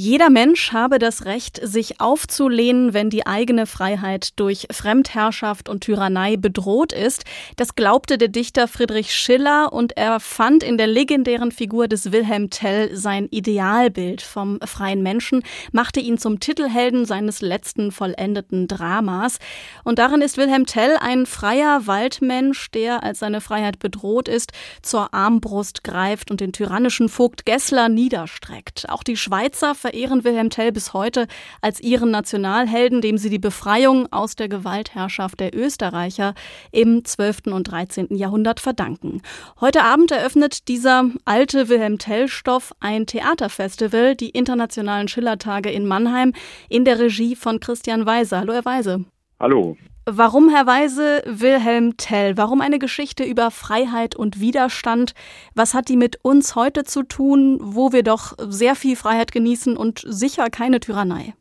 Jeder Mensch habe das Recht, sich aufzulehnen, wenn die eigene Freiheit durch Fremdherrschaft und Tyrannei bedroht ist. Das glaubte der Dichter Friedrich Schiller und er fand in der legendären Figur des Wilhelm Tell sein Idealbild vom freien Menschen, machte ihn zum Titelhelden seines letzten vollendeten Dramas. Und darin ist Wilhelm Tell ein freier Waldmensch, der, als seine Freiheit bedroht ist, zur Armbrust greift und den tyrannischen Vogt Gessler niederstreckt. Auch die Schweizer verehren Wilhelm Tell bis heute als ihren Nationalhelden, dem sie die Befreiung aus der Gewaltherrschaft der Österreicher im 12. und 13. Jahrhundert verdanken. Heute Abend eröffnet dieser alte Wilhelm Tell-Stoff ein Theaterfestival, die Internationalen Schillertage in Mannheim, in der Regie von Christian Weiser. Hallo, Herr Weise. Hallo. Warum, Herr Weise, Wilhelm Tell? Warum eine Geschichte über Freiheit und Widerstand? Was hat die mit uns heute zu tun, wo wir doch sehr viel Freiheit genießen und sicher keine Tyrannei?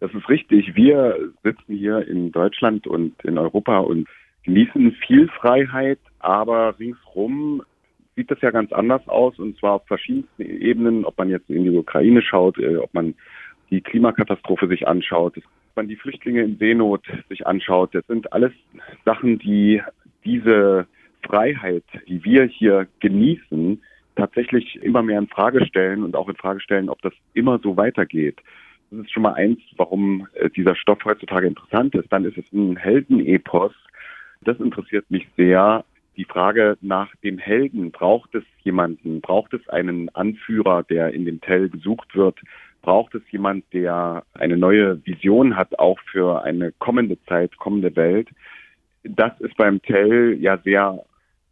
Das ist richtig. Wir sitzen hier in Deutschland und in Europa und genießen viel Freiheit, aber ringsrum sieht das ja ganz anders aus und zwar auf verschiedensten Ebenen, ob man jetzt in die Ukraine schaut, äh, ob man die Klimakatastrophe sich anschaut, man die Flüchtlinge in Seenot sich anschaut, das sind alles Sachen, die diese Freiheit, die wir hier genießen, tatsächlich immer mehr in Frage stellen und auch in Frage stellen, ob das immer so weitergeht. Das ist schon mal eins, warum äh, dieser Stoff heutzutage interessant ist. Dann ist es ein Heldenepos. Das interessiert mich sehr. Die Frage nach dem Helden. Braucht es jemanden? Braucht es einen Anführer, der in dem Tell gesucht wird? Braucht es jemand, der eine neue Vision hat, auch für eine kommende Zeit, kommende Welt. Das ist beim Tell ja sehr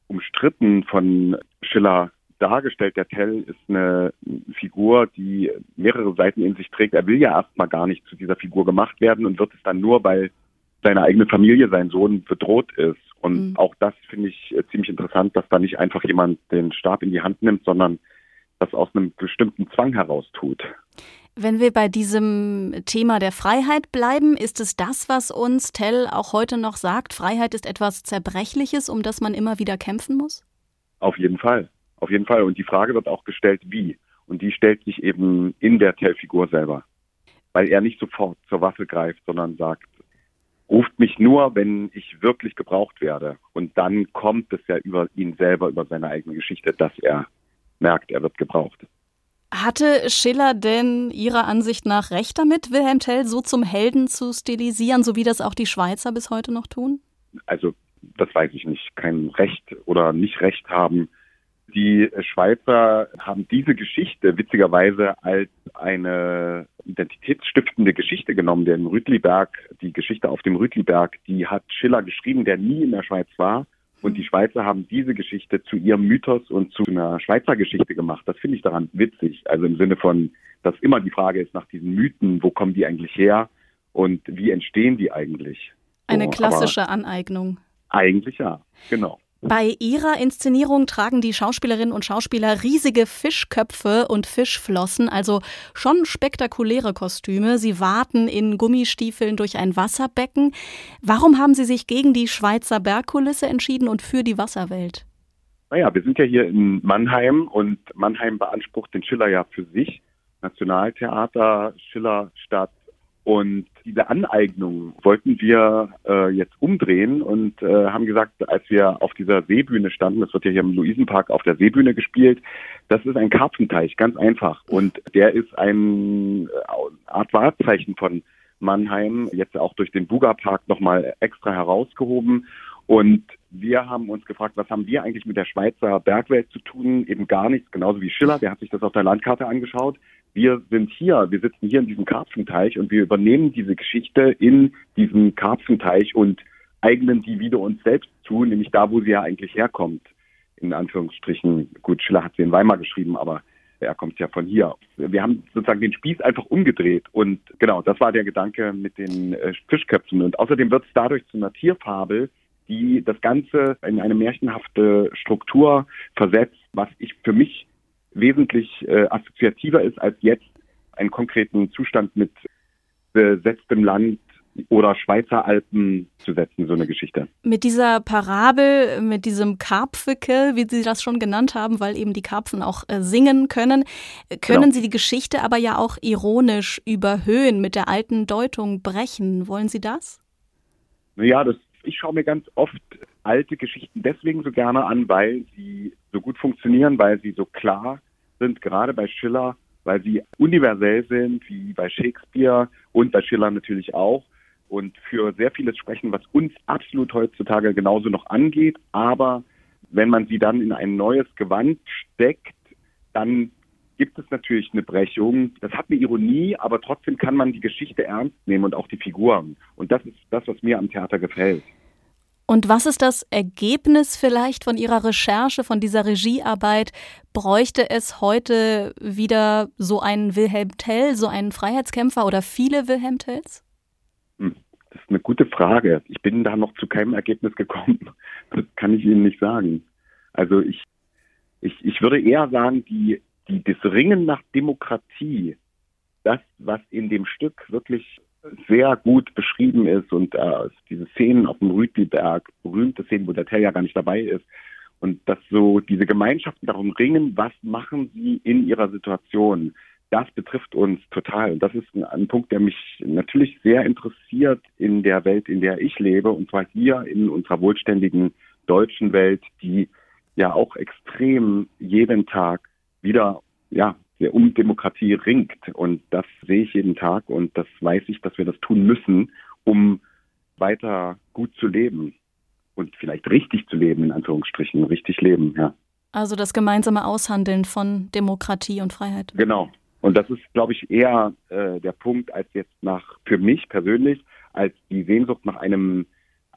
umstritten von Schiller dargestellt. Der Tell ist eine Figur, die mehrere Seiten in sich trägt. Er will ja erstmal gar nicht zu dieser Figur gemacht werden und wird es dann nur, weil seine eigene Familie, sein Sohn bedroht ist. Und mhm. auch das finde ich ziemlich interessant, dass da nicht einfach jemand den Stab in die Hand nimmt, sondern das aus einem bestimmten Zwang heraus tut. Wenn wir bei diesem Thema der Freiheit bleiben, ist es das, was uns Tell auch heute noch sagt, Freiheit ist etwas Zerbrechliches, um das man immer wieder kämpfen muss? Auf jeden Fall, auf jeden Fall. Und die Frage wird auch gestellt, wie. Und die stellt sich eben in der Tell-Figur selber. Weil er nicht sofort zur Waffe greift, sondern sagt, ruft mich nur, wenn ich wirklich gebraucht werde. Und dann kommt es ja über ihn selber, über seine eigene Geschichte, dass er merkt, er wird gebraucht. Hatte Schiller denn Ihrer Ansicht nach recht damit, Wilhelm Tell so zum Helden zu stilisieren, so wie das auch die Schweizer bis heute noch tun? Also, das weiß ich nicht. Kein Recht oder nicht Recht haben. Die Schweizer haben diese Geschichte witzigerweise als eine identitätsstiftende Geschichte genommen. Den Rütliberg, die Geschichte auf dem Rütliberg, die hat Schiller geschrieben, der nie in der Schweiz war und die Schweizer haben diese Geschichte zu ihrem Mythos und zu einer Schweizer Geschichte gemacht. Das finde ich daran witzig. Also im Sinne von, dass immer die Frage ist nach diesen Mythen, wo kommen die eigentlich her und wie entstehen die eigentlich? Eine klassische Aneignung. Eigentlich ja, genau. Bei ihrer Inszenierung tragen die Schauspielerinnen und Schauspieler riesige Fischköpfe und Fischflossen, also schon spektakuläre Kostüme. Sie warten in Gummistiefeln durch ein Wasserbecken. Warum haben Sie sich gegen die Schweizer Bergkulisse entschieden und für die Wasserwelt? Naja, wir sind ja hier in Mannheim und Mannheim beansprucht den Schiller ja für sich. Nationaltheater, Schillerstadt, und diese Aneignung wollten wir äh, jetzt umdrehen und äh, haben gesagt, als wir auf dieser Seebühne standen, das wird ja hier im Luisenpark auf der Seebühne gespielt, das ist ein Karpfenteich, ganz einfach. Und der ist ein äh, Art Wahrzeichen von Mannheim, jetzt auch durch den Buga-Park nochmal extra herausgehoben. Und wir haben uns gefragt, was haben wir eigentlich mit der Schweizer Bergwelt zu tun? Eben gar nichts, genauso wie Schiller, der hat sich das auf der Landkarte angeschaut. Wir sind hier, wir sitzen hier in diesem Karpfenteich und wir übernehmen diese Geschichte in diesem Karpfenteich und eignen die wieder uns selbst zu, nämlich da, wo sie ja eigentlich herkommt. In Anführungsstrichen, gut, Schiller hat sie in Weimar geschrieben, aber er kommt ja von hier. Wir haben sozusagen den Spieß einfach umgedreht und genau, das war der Gedanke mit den äh, Fischköpfen. Und außerdem wird es dadurch zu einer Tierfabel, die das Ganze in eine märchenhafte Struktur versetzt, was ich für mich wesentlich äh, assoziativer ist als jetzt einen konkreten Zustand mit besetztem Land oder Schweizer Alpen zu setzen, so eine Geschichte. Mit dieser Parabel, mit diesem Karpfekel, wie Sie das schon genannt haben, weil eben die Karpfen auch äh, singen können, können genau. Sie die Geschichte aber ja auch ironisch überhöhen, mit der alten Deutung brechen. Wollen Sie das? Ja, das, ich schaue mir ganz oft alte Geschichten deswegen so gerne an, weil sie so gut funktionieren, weil sie so klar sind, gerade bei Schiller, weil sie universell sind, wie bei Shakespeare und bei Schiller natürlich auch und für sehr vieles sprechen, was uns absolut heutzutage genauso noch angeht. Aber wenn man sie dann in ein neues Gewand steckt, dann gibt es natürlich eine Brechung. Das hat eine Ironie, aber trotzdem kann man die Geschichte ernst nehmen und auch die Figuren. Und das ist das, was mir am Theater gefällt. Und was ist das Ergebnis vielleicht von Ihrer Recherche, von dieser Regiearbeit? Bräuchte es heute wieder so einen Wilhelm Tell, so einen Freiheitskämpfer oder viele Wilhelm Tells? Hm, das ist eine gute Frage. Ich bin da noch zu keinem Ergebnis gekommen. Das kann ich Ihnen nicht sagen. Also ich, ich, ich würde eher sagen, die, die, das Ringen nach Demokratie, das, was in dem Stück wirklich sehr gut beschrieben ist und äh, diese Szenen auf dem Rütliberg, berühmte Szenen, wo der Tell ja gar nicht dabei ist, und dass so diese Gemeinschaften darum ringen, was machen sie in ihrer Situation, das betrifft uns total. Und das ist ein, ein, Punkt, der mich natürlich sehr interessiert in der Welt, in der ich lebe, und zwar hier in unserer wohlständigen deutschen Welt, die ja auch extrem jeden Tag wieder ja, der um Demokratie ringt. Und das sehe ich jeden Tag und das weiß ich, dass wir das tun müssen, um weiter gut zu leben und vielleicht richtig zu leben, in Anführungsstrichen, richtig leben, ja. Also das gemeinsame Aushandeln von Demokratie und Freiheit. Genau. Und das ist, glaube ich, eher äh, der Punkt, als jetzt nach, für mich persönlich, als die Sehnsucht nach einem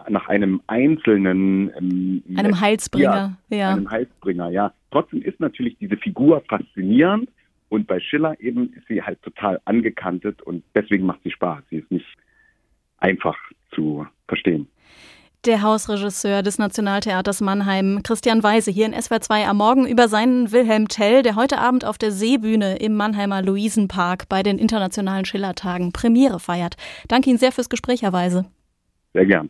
nach einem einzelnen ähm, einem Heilsbringer, ja, ja. Einem Heilsbringer, ja. Trotzdem ist natürlich diese Figur faszinierend und bei Schiller eben ist sie halt total angekantet und deswegen macht sie Spaß. Sie ist nicht einfach zu verstehen. Der Hausregisseur des Nationaltheaters Mannheim, Christian Weise, hier in SWR 2 am Morgen über seinen Wilhelm Tell, der heute Abend auf der Seebühne im Mannheimer Luisenpark bei den Internationalen Schillertagen Premiere feiert. Danke Ihnen sehr fürs Gespräch, Herr Weise. Sehr gern.